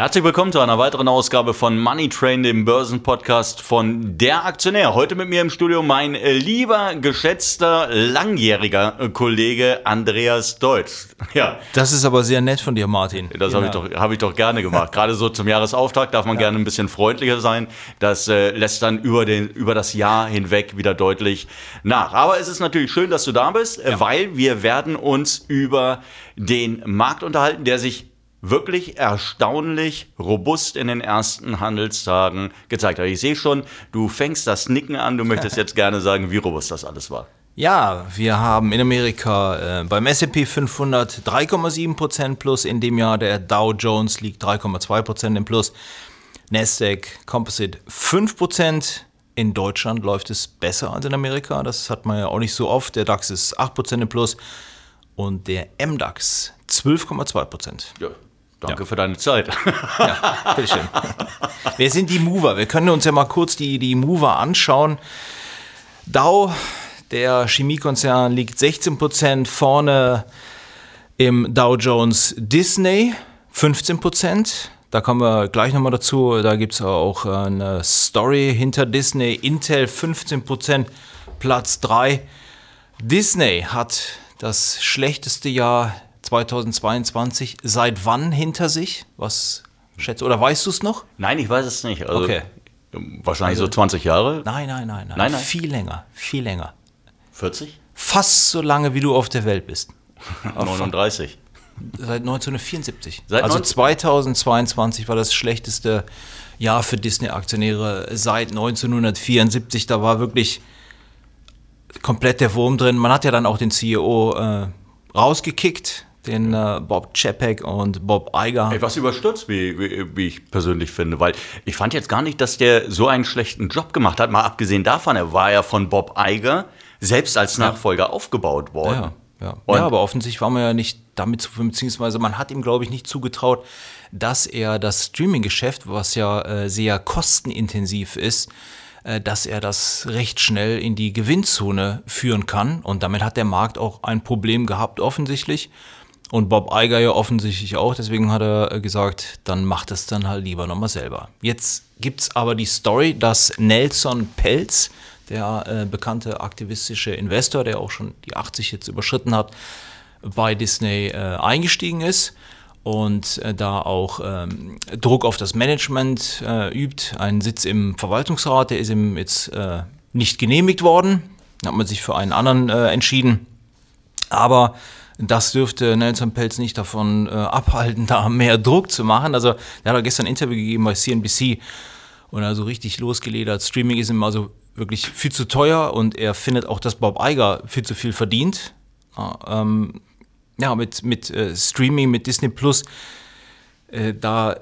Herzlich willkommen zu einer weiteren Ausgabe von Money Train, dem Börsenpodcast von Der Aktionär. Heute mit mir im Studio mein lieber, geschätzter, langjähriger Kollege Andreas Deutsch. Ja. Das ist aber sehr nett von dir, Martin. Das habe ich, doch, hab ich doch gerne gemacht. Gerade so zum Jahresauftakt darf man ja. gerne ein bisschen freundlicher sein. Das äh, lässt dann über, den, über das Jahr hinweg wieder deutlich nach. Aber es ist natürlich schön, dass du da bist, ja. weil wir werden uns über den Markt unterhalten, der sich wirklich erstaunlich robust in den ersten Handelstagen gezeigt hat. Ich sehe schon, du fängst das Nicken an, du möchtest jetzt gerne sagen, wie robust das alles war. Ja, wir haben in Amerika äh, beim S&P 500 3,7% plus. In dem Jahr, der Dow Jones liegt 3,2% im Plus, Nasdaq Composite 5%, in Deutschland läuft es besser als in Amerika, das hat man ja auch nicht so oft, der DAX ist 8% im Plus. Und der MDAX 12,2%. Ja, Danke ja. für deine Zeit. Ja, bitteschön. Wer sind die Mover? Wir können uns ja mal kurz die, die Mover anschauen. Dow, der Chemiekonzern, liegt 16% vorne im Dow Jones Disney, 15%. Da kommen wir gleich nochmal dazu. Da gibt es auch eine Story hinter Disney. Intel 15%, Platz 3. Disney hat das schlechteste Jahr 2022 seit wann hinter sich? Was schätzt oder weißt du es noch? Nein, ich weiß es nicht. Also okay. Wahrscheinlich also, so 20 Jahre? Nein, nein, nein, nein, nein. Viel länger, viel länger. 40? Fast so lange, wie du auf der Welt bist. 39. Seit 1974. Seit also 2022 war das schlechteste Jahr für Disney-Aktionäre seit 1974. Da war wirklich komplett der Wurm drin. Man hat ja dann auch den CEO äh, rausgekickt, den äh, Bob Chapek und Bob Iger. Ey, was überstürzt, wie, wie, wie, ich persönlich finde, weil ich fand jetzt gar nicht, dass der so einen schlechten Job gemacht hat, mal abgesehen davon, er war ja von Bob Iger selbst als Nachfolger ja. aufgebaut worden. Ja, ja. ja, aber offensichtlich war man ja nicht damit zu, beziehungsweise man hat ihm, glaube ich, nicht zugetraut, dass er das Streaming-Geschäft, was ja äh, sehr kostenintensiv ist, äh, dass er das recht schnell in die Gewinnzone führen kann. Und damit hat der Markt auch ein Problem gehabt, offensichtlich. Und Bob Iger ja offensichtlich auch. Deswegen hat er äh, gesagt, dann macht es dann halt lieber nochmal selber. Jetzt gibt es aber die Story, dass Nelson Pelz, der äh, bekannte aktivistische Investor, der auch schon die 80 jetzt überschritten hat, bei Disney äh, eingestiegen ist und äh, da auch ähm, Druck auf das Management äh, übt. Ein Sitz im Verwaltungsrat, der ist ihm jetzt äh, nicht genehmigt worden. Da hat man sich für einen anderen entschieden. Aber das dürfte Nelson Pelz nicht davon äh, abhalten, da mehr Druck zu machen. Also, er hat gestern ein Interview gegeben bei CNBC und also richtig losgeledert. Streaming ist ihm also wirklich viel zu teuer und er findet auch, dass Bob Iger viel zu viel verdient. Ähm, ja, mit, mit äh, Streaming, mit Disney Plus, äh, da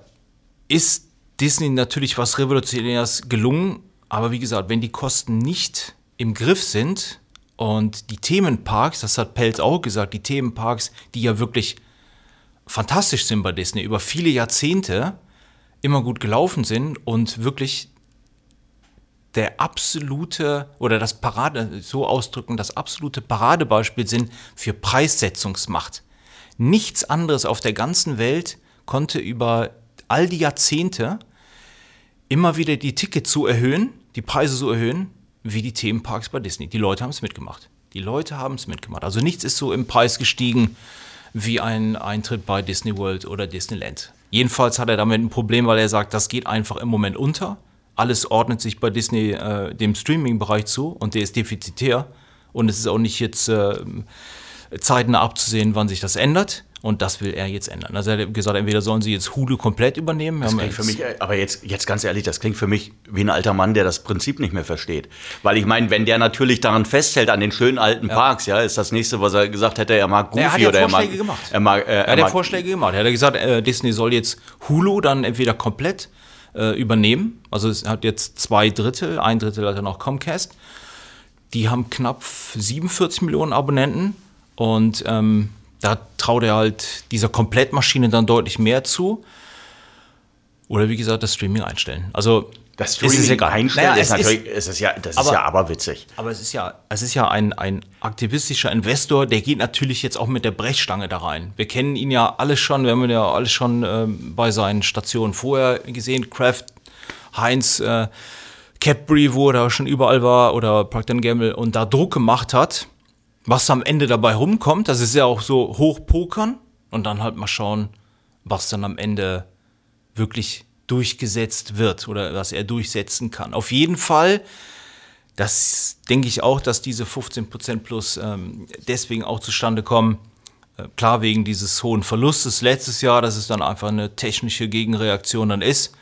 ist Disney natürlich was Revolutionäres gelungen. Aber wie gesagt, wenn die Kosten nicht im Griff sind und die Themenparks, das hat Pelz auch gesagt, die Themenparks, die ja wirklich fantastisch sind bei Disney, über viele Jahrzehnte immer gut gelaufen sind und wirklich der absolute oder das Parade, so ausdrücken, das absolute Paradebeispiel sind für Preissetzungsmacht. Nichts anderes auf der ganzen Welt konnte über all die Jahrzehnte immer wieder die Tickets so erhöhen, die Preise so erhöhen, wie die Themenparks bei Disney. Die Leute haben es mitgemacht. Die Leute haben es mitgemacht. Also nichts ist so im Preis gestiegen wie ein Eintritt bei Disney World oder Disneyland. Jedenfalls hat er damit ein Problem, weil er sagt, das geht einfach im Moment unter alles ordnet sich bei Disney äh, dem Streaming-Bereich zu und der ist defizitär. Und es ist auch nicht jetzt äh, zeitnah abzusehen, wann sich das ändert. Und das will er jetzt ändern. Also er hat gesagt, entweder sollen sie jetzt Hulu komplett übernehmen. Das klingt für mich, aber jetzt, jetzt ganz ehrlich, das klingt für mich wie ein alter Mann, der das Prinzip nicht mehr versteht. Weil ich meine, wenn der natürlich daran festhält, an den schönen alten ja. Parks, ja, ist das nächste, was er gesagt hätte, er mag Goofy er hat ja oder er mag. Gemacht. Er mag, äh, er, er hat ja Vorschläge gemacht. Er hat gesagt, äh, Disney soll jetzt Hulu dann entweder komplett äh, übernehmen. Also es hat jetzt zwei Drittel, ein Drittel hat er noch Comcast. Die haben knapp 47 Millionen Abonnenten und ähm, da traut er halt dieser Komplettmaschine dann deutlich mehr zu. Oder wie gesagt, das Streaming einstellen. Also Das es ist Streaming egal. einstellen Naja, ist es natürlich, es ist ja, das ist aber- ja aberwitzig. Aber es ist ja, es ist ja ein, ein aktivistischer Investor, der geht natürlich jetzt auch mit der Brechstange da rein. Wir kennen ihn ja alle schon, wir haben ihn ja alle schon ähm, bei seinen Stationen vorher gesehen. Kraft, Heinz, äh, Cadbury, wo er da schon überall war, oder Procter Gamble und da Druck gemacht hat. Was am Ende dabei rumkommt, das ist ja auch so hochpokern und dann halt mal schauen, was dann am Ende wirklich durchgesetzt wird oder was er durchsetzen kann. Auf jeden Fall das denke ich auch, dass diese 15% plus ähm, deswegen auch zustande kommen. Äh, klar, wegen dieses hohen Verlustes letztes Jahr, dass es dann einfach eine technische Gegenreaktion dann ist.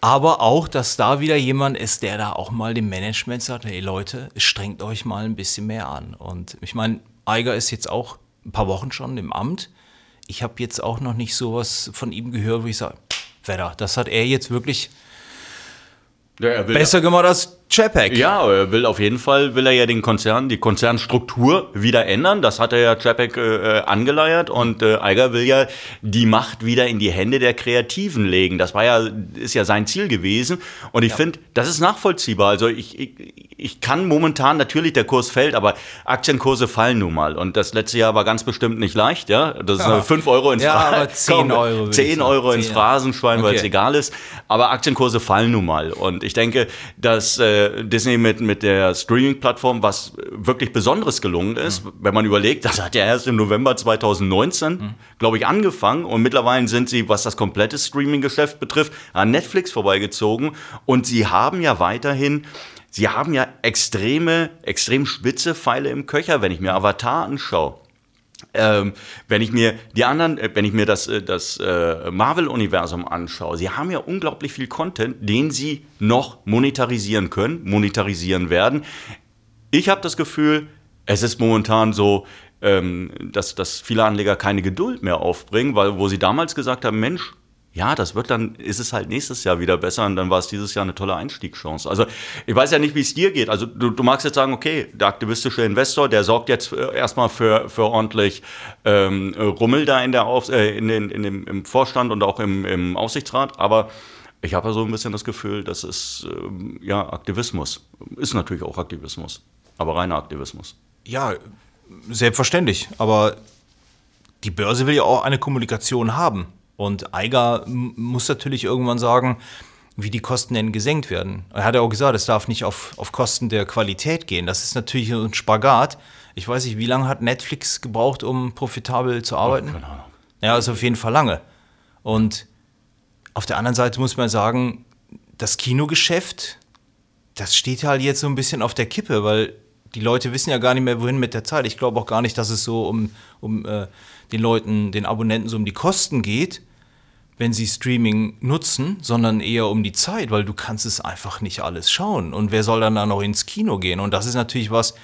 Aber auch, dass da wieder jemand ist, der da auch mal dem Management sagt, hey Leute, strengt euch mal ein bisschen mehr an. Und ich meine, Eiger ist jetzt auch ein paar Wochen schon im Amt. Ich habe jetzt auch noch nicht sowas von ihm gehört, wo ich sage, Wetter, das hat er jetzt wirklich Ja, er will besser gemacht als Chapek. Ja, er will auf jeden Fall, will er ja den Konzern, die Konzernstruktur wieder ändern. Das hat er ja Chapek äh, angeleiert und äh, Eiger will ja die Macht wieder in die Hände der Kreativen legen. Das war ja, ist ja sein Ziel gewesen. Und ich finde, das ist nachvollziehbar. Also ich, ich, ich kann momentan natürlich, der Kurs fällt, aber Aktienkurse fallen nun mal. Und das letzte Jahr war ganz bestimmt nicht leicht, ja. Das ist Ja. ja. 5 Euro ins Ja, aber 10 Euro würde ich 10 sagen. Euro ins 10, ja. Phrasenschwein, weil es Okay. egal ist. Aber Aktienkurse fallen nun mal. Und ich denke, dass äh, Disney mit, mit der Streaming-Plattform was wirklich Besonderes gelungen ist. Mhm. Wenn man überlegt, das hat ja erst im November 2019, Mhm. glaube ich, angefangen. Und mittlerweile sind sie, was das komplette Streaming-Geschäft betrifft, an Netflix vorbeigezogen. Und sie haben ja weiterhin Sie haben ja extreme, extrem spitze Pfeile im Köcher, wenn ich mir Avatar anschaue. Ähm, wenn ich mir die anderen, äh, wenn ich mir das, äh, das äh, Marvel-Universum anschaue, sie haben ja unglaublich viel Content, den sie noch monetarisieren können, monetarisieren werden. Ich habe das Gefühl, es ist momentan so, ähm, dass, dass viele Anleger keine Geduld mehr aufbringen, weil wo sie damals gesagt haben, Mensch, ja, das wird dann, ist es halt nächstes Jahr wieder besser und dann war es dieses Jahr eine tolle Einstiegschance. Also ich weiß ja nicht, wie es dir geht. Also du, du magst jetzt sagen, okay, der aktivistische Investor, der sorgt jetzt äh, erstmal für, für ordentlich ähm, Rummel da in der Auf, äh, in den, in dem, im Vorstand und auch im, im Aufsichtsrat, aber ich habe ja so ein bisschen das Gefühl, dass es ähm, ja Aktivismus ist natürlich auch Aktivismus, aber reiner Aktivismus. Ja, selbstverständlich. Aber die Börse will ja auch eine Kommunikation haben. Und Eiger muss natürlich irgendwann sagen, wie die Kosten denn gesenkt werden. Er hat ja auch gesagt, es darf nicht auf, auf Kosten der Qualität gehen. Das ist natürlich ein Spagat. Ich weiß nicht, wie lange hat Netflix gebraucht, um profitabel zu arbeiten? Keine Ahnung. Ja, also auf jeden Fall lange. Und auf der anderen Seite muss man sagen, das Kinogeschäft, das steht halt jetzt so ein bisschen auf der Kippe, weil die Leute wissen ja gar nicht mehr, wohin mit der Zeit. Ich glaube auch gar nicht, dass es so um, um äh, den Leuten, den Abonnenten so um die Kosten geht, wenn sie Streaming nutzen, sondern eher um die Zeit, weil du kannst es einfach nicht alles schauen. Und wer soll dann da noch ins Kino gehen? Und das ist natürlich was,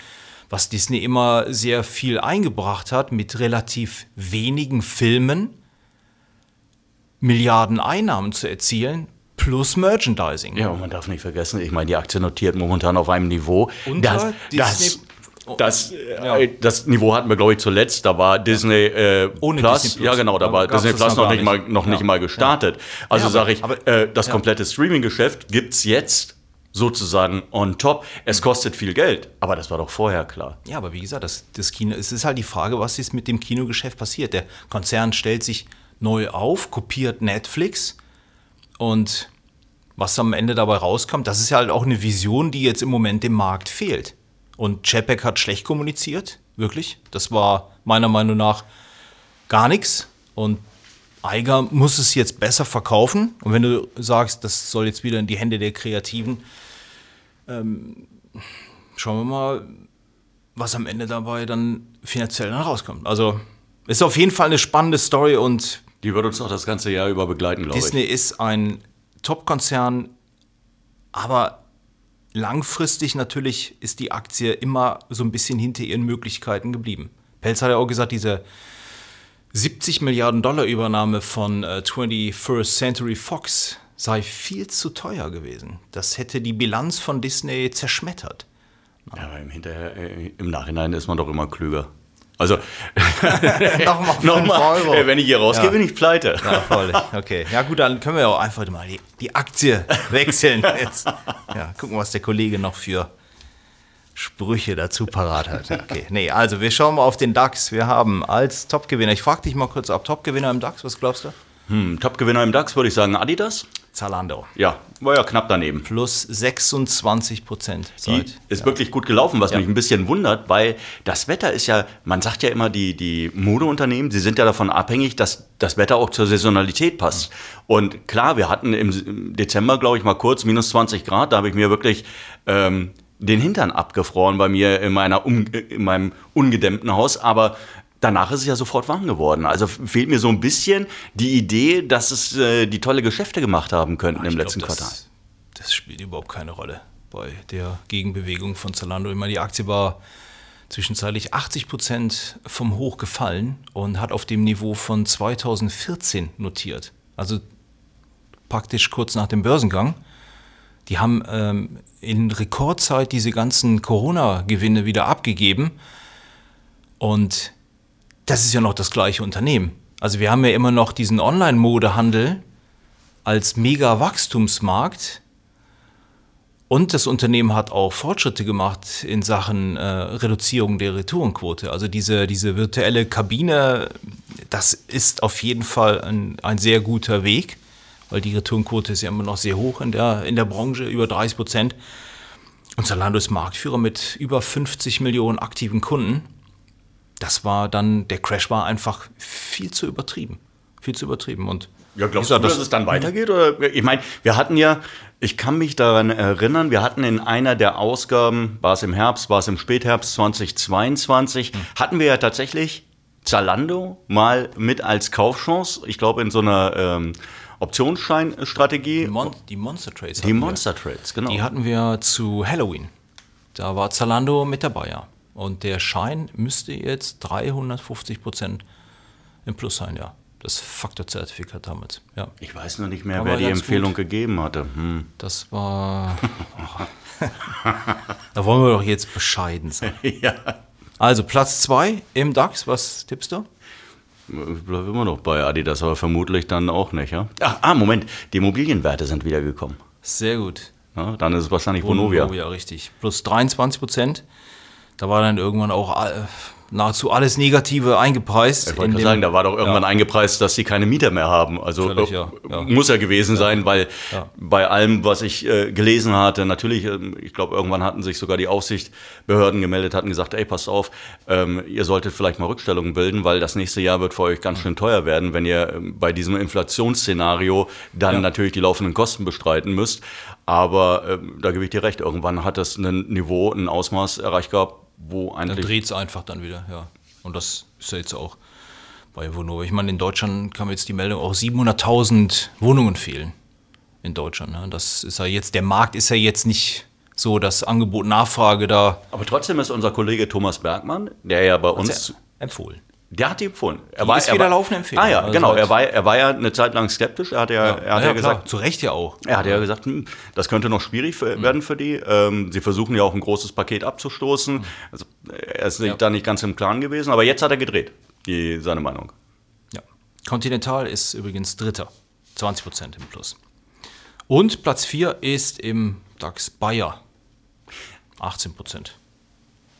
was Disney immer sehr viel eingebracht hat, mit relativ wenigen Filmen Milliarden Einnahmen zu erzielen, plus Merchandising. Ja, und man darf nicht vergessen, ich meine, die Aktie notiert momentan auf einem Niveau. Unter das, Disney- das, das, äh, das Niveau hatten wir, glaube ich, zuletzt. Da war Disney äh, Ohne Plus. Disney Plus. Ja, genau, da war Disney Plus noch nicht mal, noch nicht Ja. mal gestartet. Also Ja, sage ich, aber- äh, das ja. komplette Streaming-Geschäft gibt es jetzt sozusagen on top. Es kostet viel Geld, aber das war doch vorher klar. Ja, aber wie gesagt, das, das Kino, es ist halt die Frage, was ist mit dem Kinogeschäft passiert. Der Konzern stellt sich neu auf, kopiert Netflix und was am Ende dabei rauskommt, das ist ja halt auch eine Vision, die jetzt im Moment dem Markt fehlt. Und Chapek hat schlecht kommuniziert, wirklich. Das war meiner Meinung nach gar nichts. Und Eiger muss es jetzt besser verkaufen. Und wenn du sagst, das soll jetzt wieder in die Hände der Kreativen, ähm, schauen wir mal, was am Ende dabei dann finanziell dann rauskommt. Also ist auf jeden Fall eine spannende Story und Die wird uns auch das ganze Jahr über begleiten, glaube ich. Disney ist ein Top-Konzern, aber langfristig natürlich ist die Aktie immer so ein bisschen hinter ihren Möglichkeiten geblieben. Pelz hat ja auch gesagt, diese 70 Milliarden Dollar Übernahme von äh, 21st Century Fox sei viel zu teuer gewesen. Das hätte die Bilanz von Disney zerschmettert. Ja, aber im, Hinterher, äh, im Nachhinein ist man doch immer klüger. Also Nochmal nochmal, Euro. wenn ich hier rausgehe, Ja. bin ich pleite. Ja, voll. Okay. Ja, gut, dann können wir auch einfach mal die, die Aktie wechseln. Jetzt. Ja, gucken, was der Kollege noch für Sprüche dazu parat hat. Okay. Nee, also wir schauen mal auf den DAX. Wir haben als Topgewinner, ich frage dich mal kurz ab, Topgewinner im DAX, was glaubst du? Hm, Top-Gewinner im DAX würde ich sagen Adidas. Zalando. Ja, war ja knapp daneben. Plus 26 Prozent Die ist wirklich gut gelaufen, was Ja. mich ein bisschen wundert, weil das Wetter ist ja, man sagt ja immer, die, die Modeunternehmen, sie sind ja davon abhängig, dass das Wetter auch zur Saisonalität passt. Und klar, wir hatten im, im Dezember, glaube ich, mal kurz minus 20 Grad, da habe ich mir wirklich ähm, den Hintern abgefroren bei mir in, meiner um, in meinem ungedämmten Haus, aber danach ist es ja sofort warm geworden. Also fehlt mir so ein bisschen die Idee, dass es äh, die tolle Geschäfte gemacht haben könnten im Ich letzten glaub, Quartal. das, das spielt überhaupt keine Rolle bei der Gegenbewegung von Zalando. Ich meine, die Aktie war zwischenzeitlich 80 Prozent vom Hoch gefallen und hat auf dem Niveau von 2014 notiert. Also praktisch kurz nach dem Börsengang. Die haben ähm, in Rekordzeit diese ganzen Corona-Gewinne wieder abgegeben. Und das ist ja noch das gleiche Unternehmen. Also wir haben ja immer noch diesen Online-Modehandel als Mega-Wachstumsmarkt. Und das Unternehmen hat auch Fortschritte gemacht in Sachen äh, Reduzierung der Retourenquote. Also diese, diese virtuelle Kabine, das ist auf jeden Fall ein, ein sehr guter Weg, weil die Retourenquote ist ja immer noch sehr hoch in der, in der Branche, über 30 Prozent. Und Zalando ist Marktführer mit über 50 Millionen aktiven Kunden. Das war dann, der Crash war einfach viel zu übertrieben. Viel zu übertrieben. Und Ja, glaubst wie du, gesagt, dass es dann weitergeht? Oder? Ich meine, wir hatten ja, ich kann mich daran erinnern, wir hatten in einer der Ausgaben, war es im Herbst, war es im Spätherbst 2022, hatten wir ja tatsächlich Zalando mal mit als Kaufchance. Ich glaube, in so einer ähm, Optionsscheinstrategie. Die, Mon die Monster Trades. Die hatten wir. Monster Trades, genau. Die hatten wir zu Halloween. Da war Zalando mit dabei, ja. Und der Schein müsste jetzt 350 Prozent im Plus sein, ja. Das Faktorzertifikat damals, ja. ich weiß noch nicht mehr, Aber wer die Empfehlung gut. gegeben hatte. Hm. Das war. da wollen wir doch jetzt bescheiden sein. ja. Also Platz 2 im DAX, was tippst du? Ich bleibe immer noch bei Adidas, aber vermutlich dann auch nicht, ja? Ach, ah, Moment, die Immobilienwerte sind wiedergekommen. Sehr gut. Ja, dann ist es wahrscheinlich Vonovia. Vonovia, richtig. Plus 23 Prozent. Da war dann irgendwann auch all- nahezu alles Negative eingepreist. Ich wollte sagen, da war doch irgendwann Ja. eingepreist, dass sie keine Mieter mehr haben. Also Völlig, äh, ja, ja. muss ja gewesen sein, weil bei allem, was ich äh, gelesen hatte, natürlich, ähm, ich glaube, irgendwann hatten sich sogar die Aufsichtsbehörden gemeldet, hatten gesagt, ey, passt auf, ähm, ihr solltet vielleicht mal Rückstellungen bilden, weil das nächste Jahr wird für euch ganz schön teuer werden, wenn ihr ähm, bei diesem Inflationsszenario dann natürlich die laufenden Kosten bestreiten müsst. Aber ähm, da gebe ich dir recht, irgendwann hat das ein Niveau, ein Ausmaß erreicht gehabt, wo Dann eigentlich dreht es einfach dann wieder, ja. Und das ist ja jetzt auch bei Vonovia. Ich meine, in Deutschland kam jetzt die Meldung, auch 700.000 Wohnungen fehlen in Deutschland. Ne? Das ist ja jetzt, der Markt ist ja jetzt nicht so, dass Angebot, Nachfrage da Aber trotzdem ist unser Kollege Thomas Bergmann, der ja bei uns, sehr empfohlen. Der hat die empfohlen. Er Die ist wieder laufende Empfehlung. Ah ja, Also genau. Er war, er war ja eine Zeit lang skeptisch. Er hat ja, er hat ja, klar, gesagt, zu Recht ja auch. er hat ja gesagt, hm, das könnte noch schwierig für, Mhm. werden für die. Ähm, sie versuchen ja auch ein großes Paket abzustoßen. Also er ist Mhm. Ja. da nicht ganz im Klaren gewesen, aber jetzt hat er gedreht, die, seine Meinung. Ja. Continental ist übrigens Dritter, 20 Prozent im Plus. Und Platz 4 ist im DAX Bayer, 18 Prozent.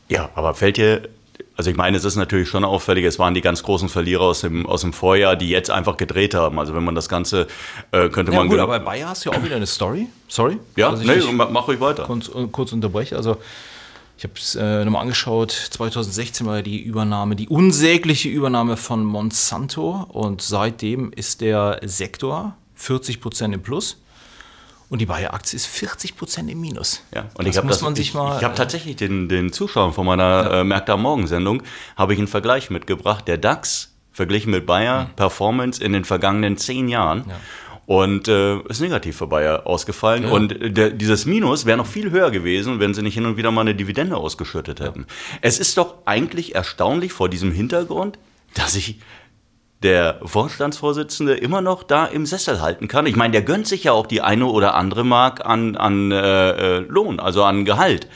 Ja, aber fällt dir, also ich meine, es ist natürlich schon auffällig, es waren die ganz großen Verlierer aus dem, aus dem Vorjahr, die jetzt einfach gedreht haben. Also wenn man das Ganze, äh, könnte Ja man... gut, ge- aber bei Bayer hast du ja auch wieder eine Story. Sorry. ja, ich nee, mach ruhig weiter. kurz, kurz unterbreche. Also ich habe es äh, nochmal angeschaut. 2016 war ja die Übernahme, die unsägliche Übernahme von Monsanto. Und seitdem ist der Sektor 40 Prozent im Plus. Und die Bayer-Aktie ist 40 Prozent im Minus. Ja, und das ich habe muss das, man sich ich, mal. Ich habe äh, tatsächlich den, den Zuschauern von meiner äh, Märkte am Morgen-Sendung habe ich einen Vergleich mitgebracht. Der DAX verglichen mit Bayer Performance in den vergangenen zehn Jahren. Mhm. Ja. Und äh, ist negativ für Bayer ausgefallen. Ja. Und äh, der, dieses Minus wäre noch viel höher gewesen, wenn sie nicht hin und wieder mal eine Dividende ausgeschüttet hätten. Es ist doch eigentlich erstaunlich vor diesem Hintergrund, dass sich der Vorstandsvorsitzende immer noch da im Sessel halten kann. Ich meine, der gönnt sich ja auch die eine oder andere Mark an, an äh, äh, Lohn, also an Gehalt.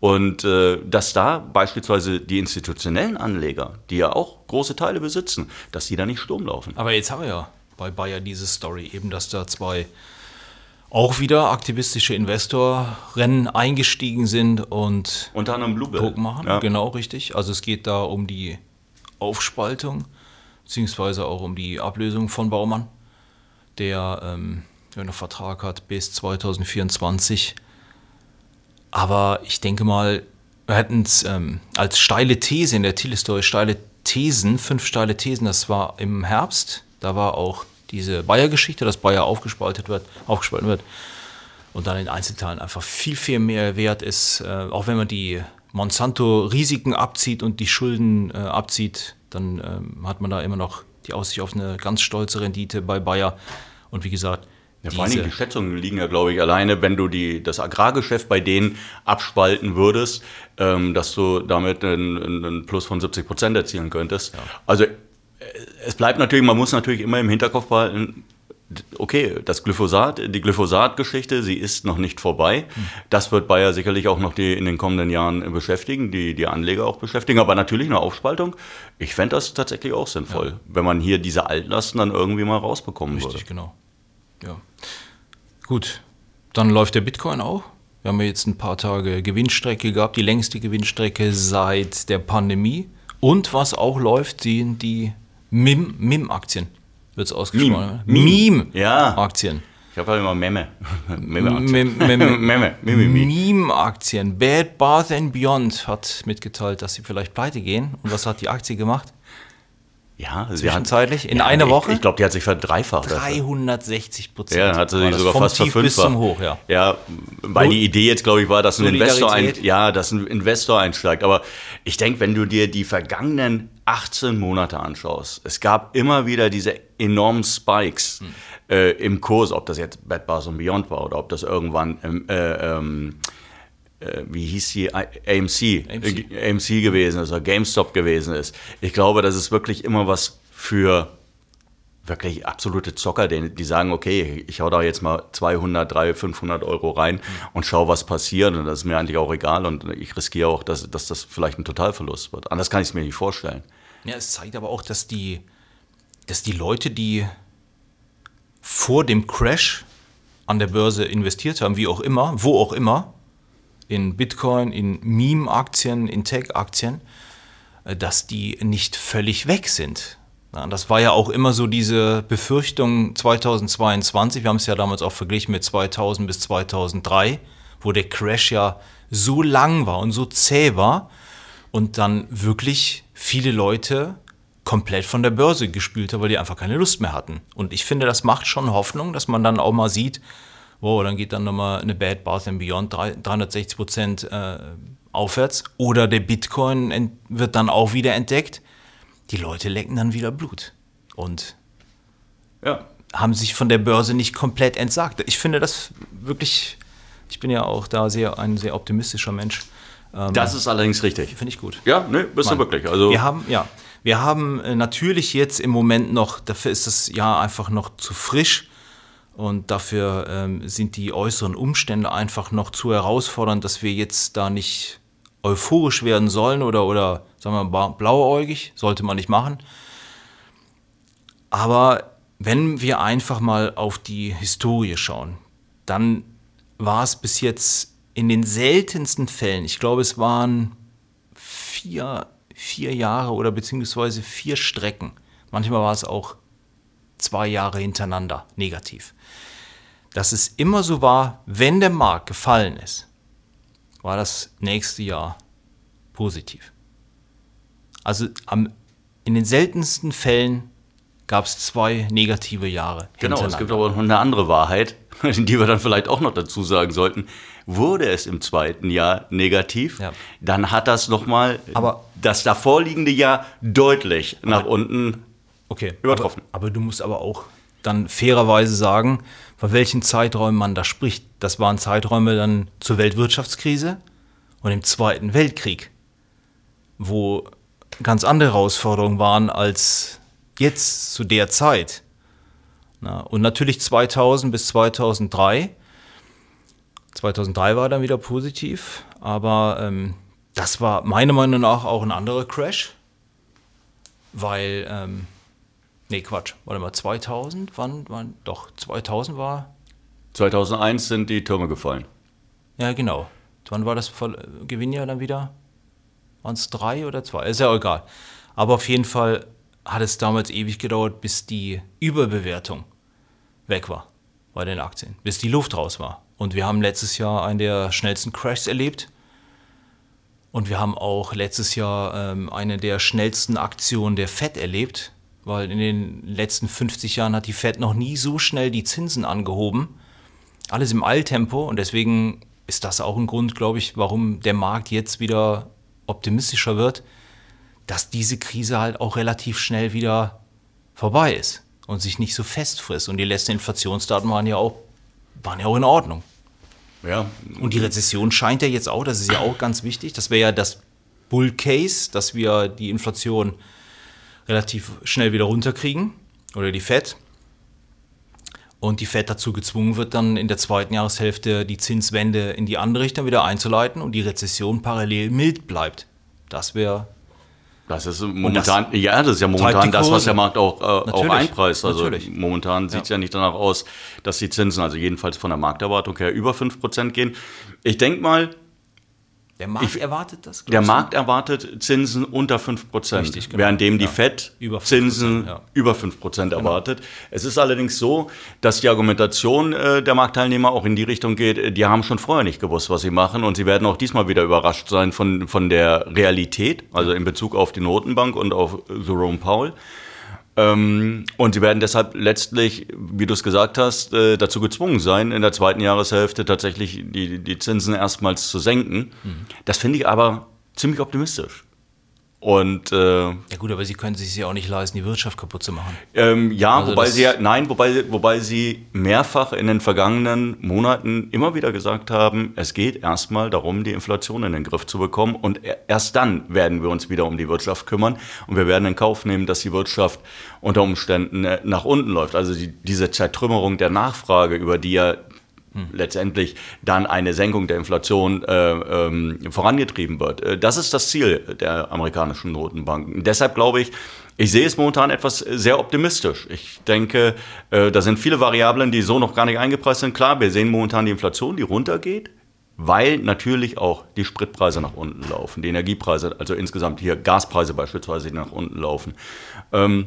Und äh, dass da beispielsweise die institutionellen Anleger, die ja auch große Teile besitzen, dass die da nicht Sturm laufen. Aber jetzt haben wir ja bei Bayer diese Story, eben dass da zwei auch wieder aktivistische Investoren eingestiegen sind und Unter anderem Bluebell. Druck machen. Ja. Genau, richtig. Also es geht da um die Aufspaltung, beziehungsweise auch um die Ablösung von Baumann, der ähm, einen Vertrag hat bis 2024. Aber ich denke mal, wir hätten es ähm, als steile These in der Thiel-Historie, steile Thesen, fünf steile Thesen, das war im Herbst. Da war auch diese Bayer-Geschichte, dass Bayer aufgespaltet wird, aufgespalten wird und dann in Einzelteilen einfach viel, viel mehr wert ist. Äh, auch wenn man die Monsanto-Risiken abzieht und die Schulden äh, abzieht, dann ähm, hat man da immer noch die Aussicht auf eine ganz stolze Rendite bei Bayer. Und wie gesagt, Ja, vor allen Dingen die Schätzungen liegen ja, glaube ich, alleine, wenn du die, das Agrargeschäft bei denen abspalten würdest, ähm, dass du damit einen, einen Plus von 70 Prozent erzielen könntest. Also äh, es bleibt natürlich, man muss natürlich immer im Hinterkopf behalten, okay, das Glyphosat, die Glyphosat-Geschichte, sie ist noch nicht vorbei. Das wird Bayer sicherlich auch noch die in den kommenden Jahren beschäftigen, die, die Anleger auch beschäftigen. Aber natürlich eine Aufspaltung, ich fände das tatsächlich auch sinnvoll, wenn man hier diese Altlasten dann irgendwie mal rausbekommen würde. Richtig, genau. Ja. Gut, dann läuft der Bitcoin auch. Wir haben ja jetzt ein paar Tage Gewinnstrecke gehabt, die längste Gewinnstrecke seit der Pandemie. Und was auch läuft, sind die MIM, MIM-Aktien. Wird es ausgesprochen? Meme. Meme. Ja. Meme-Aktien. Ich habe halt immer Memme. Memme. Mem- Mem- Memme. Mimimi. Meme-Aktien. Bad Bath and Beyond hat mitgeteilt, dass sie vielleicht pleite gehen. Und was hat die Aktie gemacht? Ja, sie hat, Zwischenzeitlich? In einer ich, Woche? Ich glaube, die hat sich verdreifacht. dafür. 360 Prozent. Ja, dann hat sie sich sogar fast Tief bis verfünffacht. zum Hoch, ja. Ja, weil die Idee jetzt, glaube ich, war, dass ein Investor, ein, ja, dass ein Investor einsteigt. Aber ich denke, wenn du dir die vergangenen 18 Monate anschaust, es gab immer wieder diese enormen Spikes Hm. äh, im Kurs, ob das jetzt Bad Bath Beyond war oder ob das irgendwann ähm, äh, ähm, äh, wie hieß die, I- AMC, AMC. äh, AMC gewesen ist oder GameStop gewesen ist. Ich glaube, das ist wirklich immer was für wirklich absolute Zocker, die, die sagen, okay, ich hau da jetzt mal 200, 300, 500 Euro rein und schau, was passiert. Und das ist mir eigentlich auch egal. Und ich riskiere auch, dass, dass das vielleicht ein Totalverlust wird. Anders kann ich es mir nicht vorstellen. Ja, es zeigt aber auch, dass die, dass die Leute, die vor dem Crash an der Börse investiert haben, wie auch immer, wo auch immer, in Bitcoin, in Meme-Aktien, in Tech-Aktien, äh, dass die nicht völlig weg sind. Das war ja auch immer so diese Befürchtung 2022. Wir haben es ja damals auch verglichen mit 2000 bis 2003, wo der Crash ja so lang war und so zäh war und dann wirklich viele Leute komplett von der Börse gespült haben, weil die einfach keine Lust mehr hatten. Und ich finde, das macht schon Hoffnung, dass man dann auch mal sieht, wow, dann geht dann nochmal eine Bad Bath and Beyond drei- 360 Prozent äh, aufwärts. Oder der Bitcoin wird dann auch wieder entdeckt. Die Leute lecken dann wieder Blut und Ja. haben sich von der Börse nicht komplett entsagt. Ich finde das wirklich, ich bin ja auch da sehr ein sehr optimistischer Mensch. Ähm, Das ist allerdings richtig. finde ich gut. Ja, ne, bist Mann. du wirklich. Also, Wir haben, ja, wir haben äh, natürlich jetzt im Moment noch, dafür ist das Jahr einfach noch zu frisch und dafür ähm, sind die äußeren Umstände einfach noch zu herausfordernd, dass wir jetzt da nicht euphorisch werden sollen oder, oder sagen wir mal, blauäugig, sollte man nicht machen. Aber wenn wir einfach mal auf die Historie schauen, dann war es bis jetzt in den seltensten Fällen, ich glaube, es waren vier, vier Jahre oder beziehungsweise vier Strecken. Manchmal war es auch zwei Jahre hintereinander negativ. Dass es immer so war, wenn der Markt gefallen ist, war das nächste Jahr positiv. Also am, in den seltensten Fällen gab es zwei negative Jahre Genau, es gibt aber noch eine andere Wahrheit, die wir dann vielleicht auch noch dazu sagen sollten. Wurde es im zweiten Jahr negativ, Ja. dann hat das nochmal das davorliegende Jahr deutlich nach unten. Okay. Übertroffen. Aber, aber du musst aber auch dann fairerweise sagen, von welchen Zeiträumen man da spricht. Das waren Zeiträume dann zur Weltwirtschaftskrise und im Zweiten Weltkrieg, wo ganz andere Herausforderungen waren als jetzt zu der Zeit. Na, und natürlich 2000 bis 2003 2003 war dann wieder positiv, aber ähm, das war meiner Meinung nach auch ein anderer Crash, weil, ähm, nee, Quatsch, warte mal, 2000, wann, wann, doch, 2000 war, 2001 sind die Türme gefallen. ja genau, wann war das Ver- Gewinnjahr dann wieder? Waren es drei oder zwei? Ist ja egal. Aber auf jeden Fall hat es damals ewig gedauert, bis die Überbewertung weg war bei den Aktien, bis die Luft raus war. Und wir haben letztes Jahr einen der schnellsten Crashs erlebt. Und wir haben auch letztes Jahr ähm, eine der schnellsten Aktionen der Fed erlebt, weil in den letzten 50 Jahren hat die Fed noch nie so schnell die Zinsen angehoben. Alles im Eiltempo und deswegen ist das auch ein Grund, glaube ich, warum der Markt jetzt wieder optimistischer wird, dass diese Krise halt auch relativ schnell wieder vorbei ist und sich nicht so festfrisst. Und die letzten Inflationsdaten waren ja auch, waren ja auch in Ordnung. Ja, Und die Rezession scheint ja jetzt auch, das ist ja auch ganz wichtig, das wäre ja das Bull Case, dass wir die Inflation relativ schnell wieder runterkriegen oder die Fed. Und die Fed dazu gezwungen wird, dann in der zweiten Jahreshälfte die Zinswende in die andere Richtung wieder einzuleiten und die Rezession parallel mild bleibt. Das wäre Das ist momentan, ja, das ist ja momentan das, was der Markt auch, äh, auch einpreist. Also natürlich. momentan sieht es ja. nicht danach aus, dass die Zinsen, also jedenfalls von der Markterwartung her, über 5% gehen. Ich denke mal, der Markt erwartet das. der? Markt erwartet Zinsen unter 5%, Richtig, genau. währenddem die Ja. FED Über 5%, Zinsen ja. Genau. über 5% erwartet. Es ist allerdings so, dass die Argumentation äh, der Marktteilnehmer auch in die Richtung geht, äh, die haben schon vorher nicht gewusst, was sie machen und sie werden auch diesmal wieder überrascht sein von, von der Realität, also in Bezug auf die Notenbank und auf Jerome Powell. Ähm, und sie werden deshalb letztlich, wie du es gesagt hast, äh, dazu gezwungen sein, in der zweiten Jahreshälfte tatsächlich die, die Zinsen erstmals zu senken. Das finde ich aber ziemlich optimistisch. Und äh, Ja gut, aber sie können sich ja auch nicht leisten, die Wirtschaft kaputt zu machen. ähm, ja, Also wobei sie ja, nein, wobei, wobei sie mehrfach in den vergangenen Monaten immer wieder gesagt haben, es geht erstmal darum, die Inflation in den Griff zu bekommen und e- erst dann werden wir uns wieder um die Wirtschaft kümmern und wir werden in Kauf nehmen, dass die Wirtschaft unter Umständen äh, nach unten läuft. Also die, diese Zertrümmerung der Nachfrage, über die ja letztendlich dann eine Senkung der Inflation äh, ähm, vorangetrieben wird. Äh, Das ist das Ziel der amerikanischen Notenbanken. Deshalb glaube ich, ich sehe es momentan etwas sehr optimistisch. Ich denke, äh, da sind viele Variablen, die so noch gar nicht eingepreist sind. Klar, wir sehen momentan die Inflation, die runtergeht, weil natürlich auch die Spritpreise nach unten laufen, die Energiepreise, also insgesamt hier Gaspreise beispielsweise, die nach unten laufen. Ähm,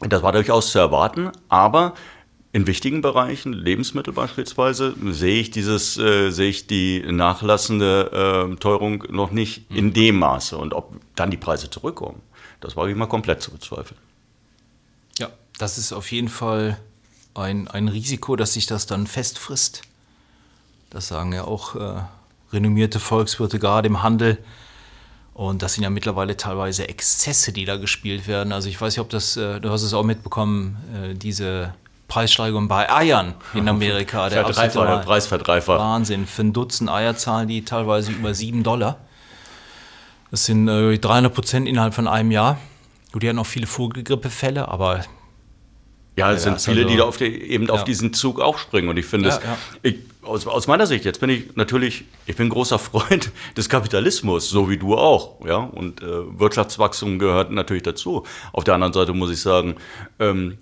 das war durchaus zu erwarten, aber in wichtigen Bereichen, Lebensmittel beispielsweise, sehe ich dieses, äh, sehe ich die nachlassende äh, Teuerung noch nicht in dem Maße. Und ob dann die Preise zurückkommen, das wage ich mal komplett zu bezweifeln. Ja, das ist auf jeden Fall ein, ein Risiko, dass sich das dann festfrisst. Das sagen ja auch äh, renommierte Volkswirte gerade im Handel. Und das sind ja mittlerweile teilweise Exzesse, die da gespielt werden. Also ich weiß nicht, ob das, äh, du hast es auch mitbekommen, äh, diese Preissteigerung bei Eiern in Amerika. Der Verdreifacher, Preisverdreifacher. Wahnsinn. Für ein Dutzend Eier zahlen die teilweise über 7 Dollar. Das sind äh, 300 Prozent innerhalb von einem Jahr. Gut, die hatten auch viele Vogelgrippefälle, aber Ja, es sind viele, also- die da auf die, eben auf Ja. diesen Zug aufspringen. Und ich finde Ja, es, ja. ich, aus, aus meiner Sicht, jetzt bin ich natürlich, ich bin großer Freund des Kapitalismus, so wie du auch. Ja? Und äh, Wirtschaftswachstum gehört natürlich dazu. Auf der anderen Seite muss ich sagen, ähm,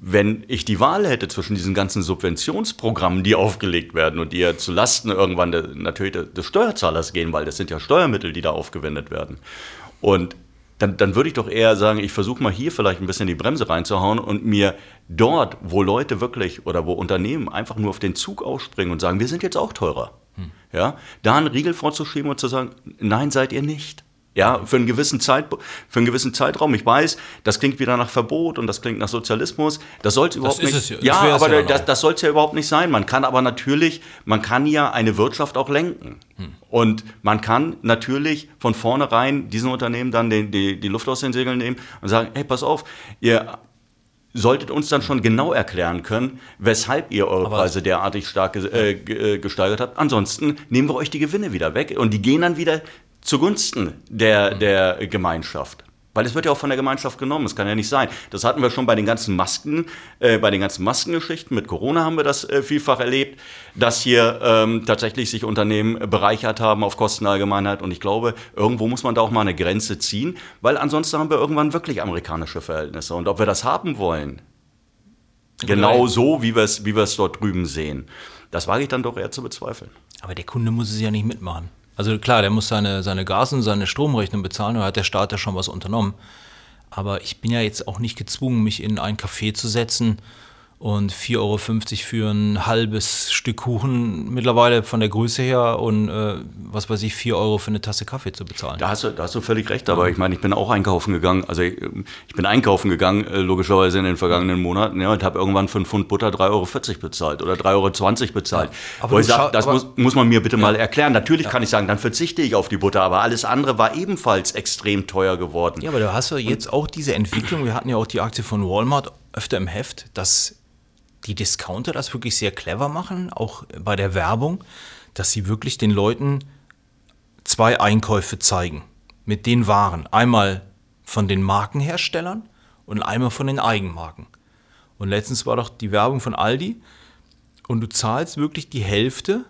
wenn ich die Wahl hätte zwischen diesen ganzen Subventionsprogrammen, die aufgelegt werden und die ja zu Lasten irgendwann de, natürlich de- des Steuerzahlers gehen, weil das sind ja Steuermittel, die da aufgewendet werden. Und dann, dann würde ich doch eher sagen, ich versuche mal hier vielleicht ein bisschen die Bremse reinzuhauen und mir dort, wo Leute wirklich oder wo Unternehmen einfach nur auf den Zug ausspringen und sagen, wir sind jetzt auch teurer, ja, da einen Riegel vorzuschieben und zu sagen, nein, seid ihr nicht. Ja, für einen, gewissen Zeit, für einen gewissen Zeitraum. Ich weiß, das klingt wieder nach Verbot und das klingt nach Sozialismus. Das soll es überhaupt nicht. es ja. Das aber ja das, das soll es ja überhaupt nicht sein. Man kann aber natürlich, man kann ja eine Wirtschaft auch lenken. Und man kann natürlich von vornherein diesen Unternehmen dann den, die, die Luft aus den Segeln nehmen und sagen, hey, pass auf, ihr solltet uns dann schon genau erklären können, weshalb ihr eure Aber- Preise derartig stark äh, äh, gesteigert habt. Ansonsten nehmen wir euch die Gewinne wieder weg und die gehen dann wieder zugunsten der, der Gemeinschaft. Weil es wird ja auch von der Gemeinschaft genommen. Das kann ja nicht sein. Das hatten wir schon bei den ganzen Masken, äh, bei den ganzen Maskengeschichten. Mit Corona haben wir das äh, vielfach erlebt, dass hier ähm, tatsächlich sich Unternehmen bereichert haben auf Kosten der Allgemeinheit. Und ich glaube, irgendwo muss man da auch mal eine Grenze ziehen, weil ansonsten haben wir irgendwann wirklich amerikanische Verhältnisse. Und ob wir das haben wollen, genau so, wie wir es wie dort drüben sehen, das wage ich dann doch eher zu bezweifeln. Aber der Kunde muss es ja nicht mitmachen. Also klar, der muss seine, seine Gas- und seine Stromrechnung bezahlen, da hat der Staat ja schon was unternommen. Aber ich bin ja jetzt auch nicht gezwungen, mich in ein Café zu setzen und 4,50 Euro für ein halbes Stück Kuchen mittlerweile von der Größe her und äh, was weiß ich, 4 Euro für eine Tasse Kaffee zu bezahlen. Da hast du, da hast du völlig recht, aber ich meine, ich bin auch einkaufen gegangen, also ich, ich bin einkaufen gegangen, äh, logischerweise in den vergangenen Monaten, ja, und habe irgendwann für einen Pfund Butter 3,40 Euro bezahlt oder 3,20 Euro bezahlt. Ja, aber ich sag, das aber, muss, muss man mir bitte ja. mal erklären. Natürlich ja. kann ich sagen, dann verzichte ich auf die Butter, aber alles andere war ebenfalls extrem teuer geworden. Ja, aber du hast ja jetzt auch diese Entwicklung, wir hatten ja auch die Aktie von Walmart öfter im Heft, dass die Discounter das wirklich sehr clever machen, auch bei der Werbung, dass sie wirklich den Leuten zwei Einkäufe zeigen mit den Waren. Einmal von den Markenherstellern und einmal von den Eigenmarken. Und letztens war doch die Werbung von Aldi und du zahlst wirklich die Hälfte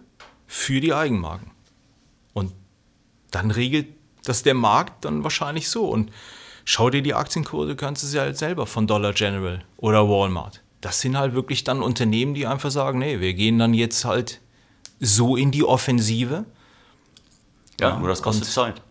für die Eigenmarken. Und dann regelt das der Markt dann wahrscheinlich so. Und schau dir die Aktienkurse, kannst du sie halt selber von Dollar General oder Walmart das sind halt wirklich dann Unternehmen, die einfach sagen, nee, wir gehen dann jetzt halt so in die Offensive. Ja, ja nur das kostet Zeit.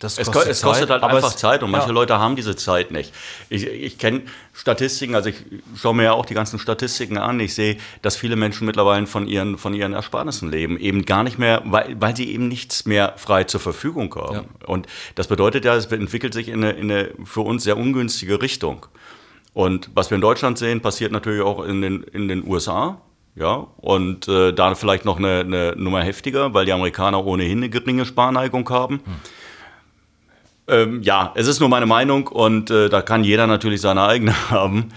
Das kostet es, es kostet halt einfach es, Zeit und manche ja. Leute haben diese Zeit nicht. Ich, ich kenne Statistiken, also ich schaue mir ja auch die ganzen Statistiken an. Ich sehe, dass viele Menschen mittlerweile von ihren, von ihren Ersparnissen leben. Eben gar nicht mehr, weil, weil sie eben nichts mehr frei zur Verfügung haben. Ja. Und das bedeutet ja, es entwickelt sich in eine, in eine für uns sehr ungünstige Richtung. Und was wir in Deutschland sehen, passiert natürlich auch in den, in den USA. Ja, und äh, da vielleicht noch eine, eine, Nummer heftiger, weil die Amerikaner ohnehin eine geringe Sparneigung haben. Hm. Ähm, ja, es ist nur meine Meinung und äh, da kann jeder natürlich seine eigene haben.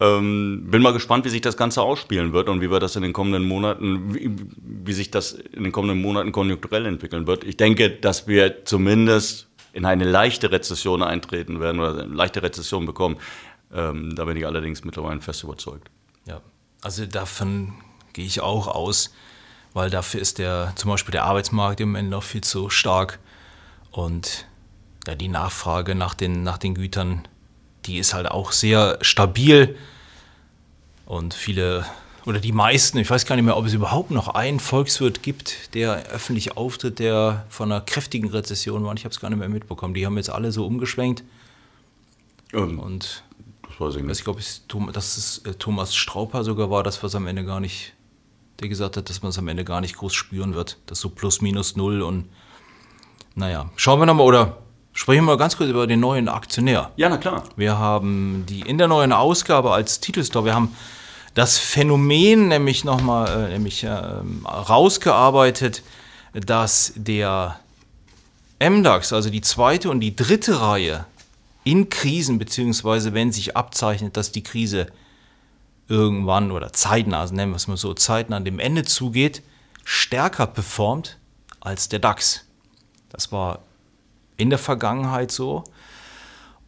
Ähm, bin mal gespannt, wie sich das Ganze ausspielen wird und wie wir das in den kommenden Monaten, wie, wie sich das in den kommenden Monaten konjunkturell entwickeln wird. Ich denke, dass wir zumindest in eine leichte Rezession eintreten werden oder eine leichte Rezession bekommen. Ähm, da bin ich allerdings mittlerweile fest überzeugt. Ja, also davon gehe ich auch aus, weil dafür ist der zum Beispiel der Arbeitsmarkt im Moment noch viel zu stark und ja, die Nachfrage nach den, nach den Gütern, die ist halt auch sehr stabil und viele oder die meisten, ich weiß gar nicht mehr, ob es überhaupt noch einen Volkswirt gibt, der öffentlich auftritt, der von einer kräftigen Rezession war. Ich habe es gar nicht mehr mitbekommen. Die haben jetzt alle so umgeschwenkt. Ähm, und weiß ich nicht. Ich glaube, dass es äh, Thomas Strauper sogar war, das was am Ende gar nicht, der gesagt hat, dass man es am Ende gar nicht groß spüren wird. Das so plus minus null und naja. Schauen wir nochmal oder sprechen wir mal ganz kurz über den neuen Aktionär. Ja, na klar. Wir haben die in der neuen Ausgabe als Titelstory, wir haben das Phänomen nämlich nochmal äh, nämlich, äh, rausgearbeitet, dass der MDAX, also die zweite und die dritte Reihe in Krisen, beziehungsweise wenn sich abzeichnet, dass die Krise irgendwann oder zeitnah, also nennen wir es mal so, zeitnah an dem Ende zugeht, stärker performt als der DAX. Das war in der Vergangenheit so.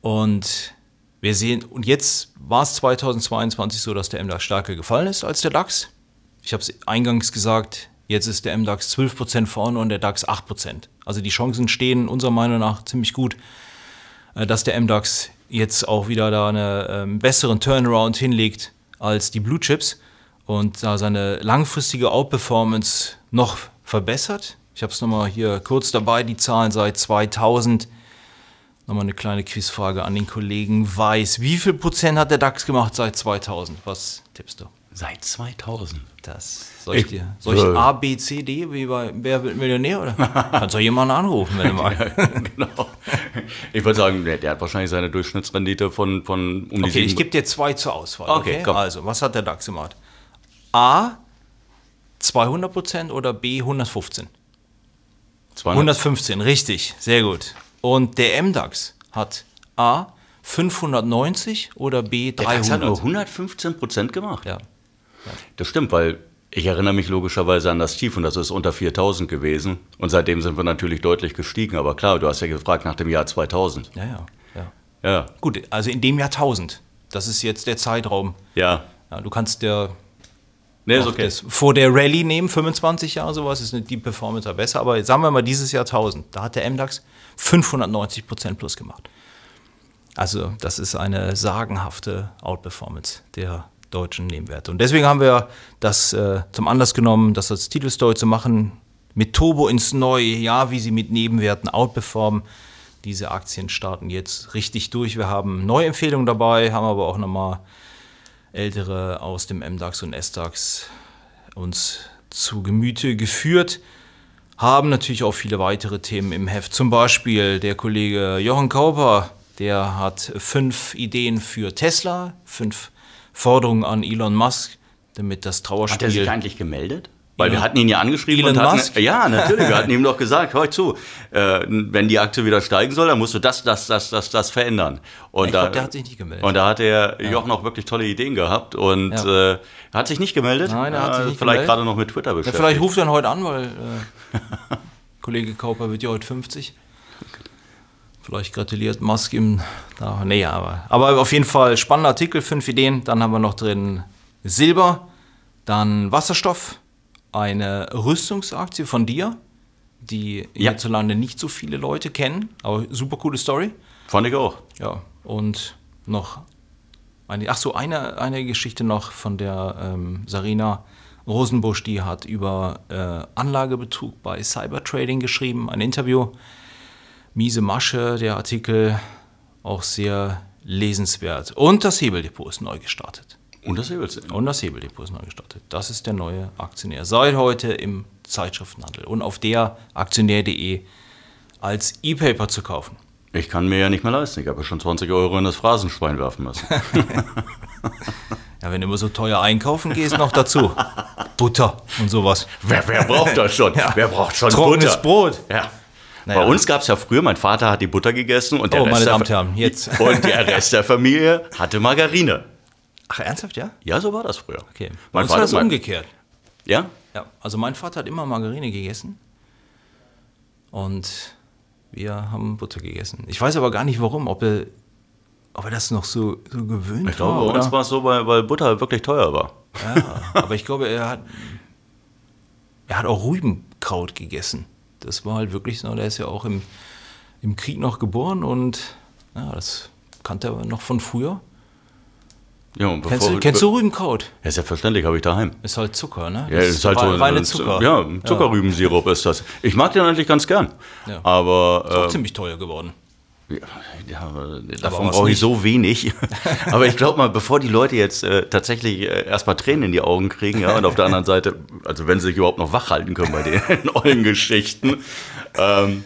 Und wir sehen, und jetzt war es 2022 so, dass der MDAX stärker gefallen ist als der DAX. Ich habe es eingangs gesagt, jetzt ist der MDAX 12% vorne und der DAX 8%. Also die Chancen stehen unserer Meinung nach ziemlich gut, äh, dass der MDAX jetzt auch wieder da einen ähm, besseren Turnaround hinlegt als die Blue Chips und da seine langfristige Outperformance noch verbessert. Ich habe es nochmal hier kurz dabei, die Zahlen seit 2000. Nochmal eine kleine Quizfrage an den Kollegen Weiß. Wie viel Prozent hat der DAX gemacht seit 2000? Was tippst du? Seit 2000. Das soll ich, ich dir. Soll ich A, B, C, D wie bei Wer wird Millionär oder? Kannst du jemanden anrufen, wenn du mal. genau. Ich würde sagen, der, der, hat wahrscheinlich seine Durchschnittsrendite von, von um die Okay, ich gebe dir zwei zur Auswahl. Okay, okay? Also, was hat der DAX gemacht? A 200 Prozent oder B 115? 200. 115, richtig, sehr gut. Und der MDAX hat A 590 oder B 300? Der DAX hat nur 115 Prozent gemacht. Ja. Das stimmt, weil ich erinnere mich logischerweise an das Tief und das ist unter 4000 gewesen. Und seitdem sind wir natürlich deutlich gestiegen. Aber klar, du hast ja gefragt nach dem Jahr 2000. Ja, ja. ja. Ja. Gut, also in dem Jahrtausend. Das ist jetzt der Zeitraum. Ja. Ja, du kannst der Nee, ist okay. vor der Rallye nehmen, 25 Jahre sowas, ist eine- die Performance besser. Aber sagen wir mal dieses Jahrtausend, da hat der MDAX 590 Prozent plus gemacht. Also das ist eine sagenhafte Outperformance der deutschen Nebenwerte. Und deswegen haben wir das äh, zum Anlass genommen, das als Titelstory zu machen, mit Turbo ins neue Jahr, wie sie mit Nebenwerten outperformen. Diese Aktien starten jetzt richtig durch. Wir haben neue Empfehlungen dabei, haben aber auch nochmal ältere aus dem MDAX und SDAX uns zu Gemüte geführt. Haben natürlich auch viele weitere Themen im Heft. Zum Beispiel der Kollege Jochen Kauper, der hat fünf Ideen für Tesla, fünf Forderungen an Elon Musk, damit das Hat er sich Trauerspiel. eigentlich gemeldet? Weil wir Elon- hatten ihn ja angeschrieben Elon und hatten, Musk? ja, natürlich, wir hatten ihm doch gesagt, hör zu, äh, wenn die Aktie wieder steigen soll, dann musst du das, das, das, das, das verändern. Und Ich da, glaub, der hat sich nicht gemeldet. Und da hat der Jochen auch wirklich tolle Ideen gehabt und Ja. äh, hat sich nicht gemeldet. Nein, er hat sich Äh, nicht Vielleicht gemeldet. gerade noch mit Twitter Ja, beschäftigt. vielleicht ruft er ihn heute an, weil äh, Kollege Kauper wird ja heute 50. Vielleicht gratuliert Musk ihm da. Nee, aber, aber auf jeden Fall spannender Artikel, fünf Ideen. Dann haben wir noch drin Silber, dann Wasserstoff, eine Rüstungsaktie von dir, die Ja. hierzulande nicht so viele Leute kennen, aber super coole Story. Fand ich auch. Ja, und noch eine, ach so, eine, eine Geschichte noch von der ähm, Sarina Rosenbusch, die hat über äh, Anlagebetrug bei Cybertrading geschrieben, ein Interview. Miese Masche, der Artikel, auch sehr lesenswert. Und das Hebeldepot ist neu gestartet. Und das Hebelsen. Und das Hebeldepot ist neu gestartet. Das ist der neue Aktionär. Seit heute im Zeitschriftenhandel und auf der aktionär.de als E-Paper zu kaufen. Ich kann mir ja nicht mehr leisten. Ich habe ja schon 20 Euro in das Phrasenschwein werfen müssen. Ja, wenn du immer so teuer einkaufen gehst, noch dazu. Butter und sowas. wer, wer braucht das schon? Wer braucht schon Trockenes? Brot. Ja. Naja. Bei uns gab es ja früher, mein Vater hat die Butter gegessen und der, Oh, Rest, meine der, Damen und Herren, jetzt. und der Rest der Familie hatte Margarine. Ach, ernsthaft, ja? Ja, so war das früher. Okay. Bei Mein uns war Vater das umgekehrt. Ja? Ja, also mein Vater hat immer Margarine gegessen und wir haben Butter gegessen. Ich weiß aber gar nicht warum, ob er, ob er das noch so, so gewöhnt Ich glaube, war. bei uns war es so, weil, weil Butter wirklich teuer war. Ja, aber ich glaube, er hat, er hat auch Rübenkraut gegessen. Das war halt wirklich so, der ist ja auch im, im Krieg noch geboren und ja, das kannte er noch von früher. Ja, und Kennst, bevor- du, kennst du Rübenkraut? Ja, selbstverständlich, habe ich daheim. Ist halt Zucker, ne? Ja, das ist halt so rein- reine ein- Zucker. Ja, Zuckerrübensirup ist das. Ich mag den eigentlich ganz gern. Ja. Aber Auch äh, ziemlich teuer geworden. Ja, ja, davon brauche ich nicht. so wenig. Aber ich glaube mal, bevor die Leute jetzt äh, tatsächlich äh, erstmal Tränen in die Augen kriegen, ja, und auf der anderen Seite, also wenn sie sich überhaupt noch wach halten können bei den neuen Geschichten, ähm,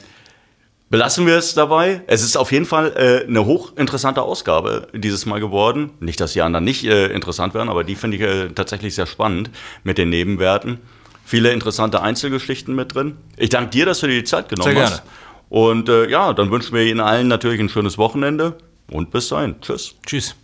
belassen wir es dabei. Es ist auf jeden Fall äh, eine hochinteressante Ausgabe dieses Mal geworden. Nicht, dass die anderen nicht äh, interessant wären, aber die finde ich äh, tatsächlich sehr spannend mit den Nebenwerten. Viele interessante Einzelgeschichten mit drin. Ich danke dir, dass du dir die Zeit genommen Sehr hast. gerne. Und äh, ja, dann wünschen wir Ihnen allen natürlich ein schönes Wochenende und bis dahin. Tschüss. Tschüss.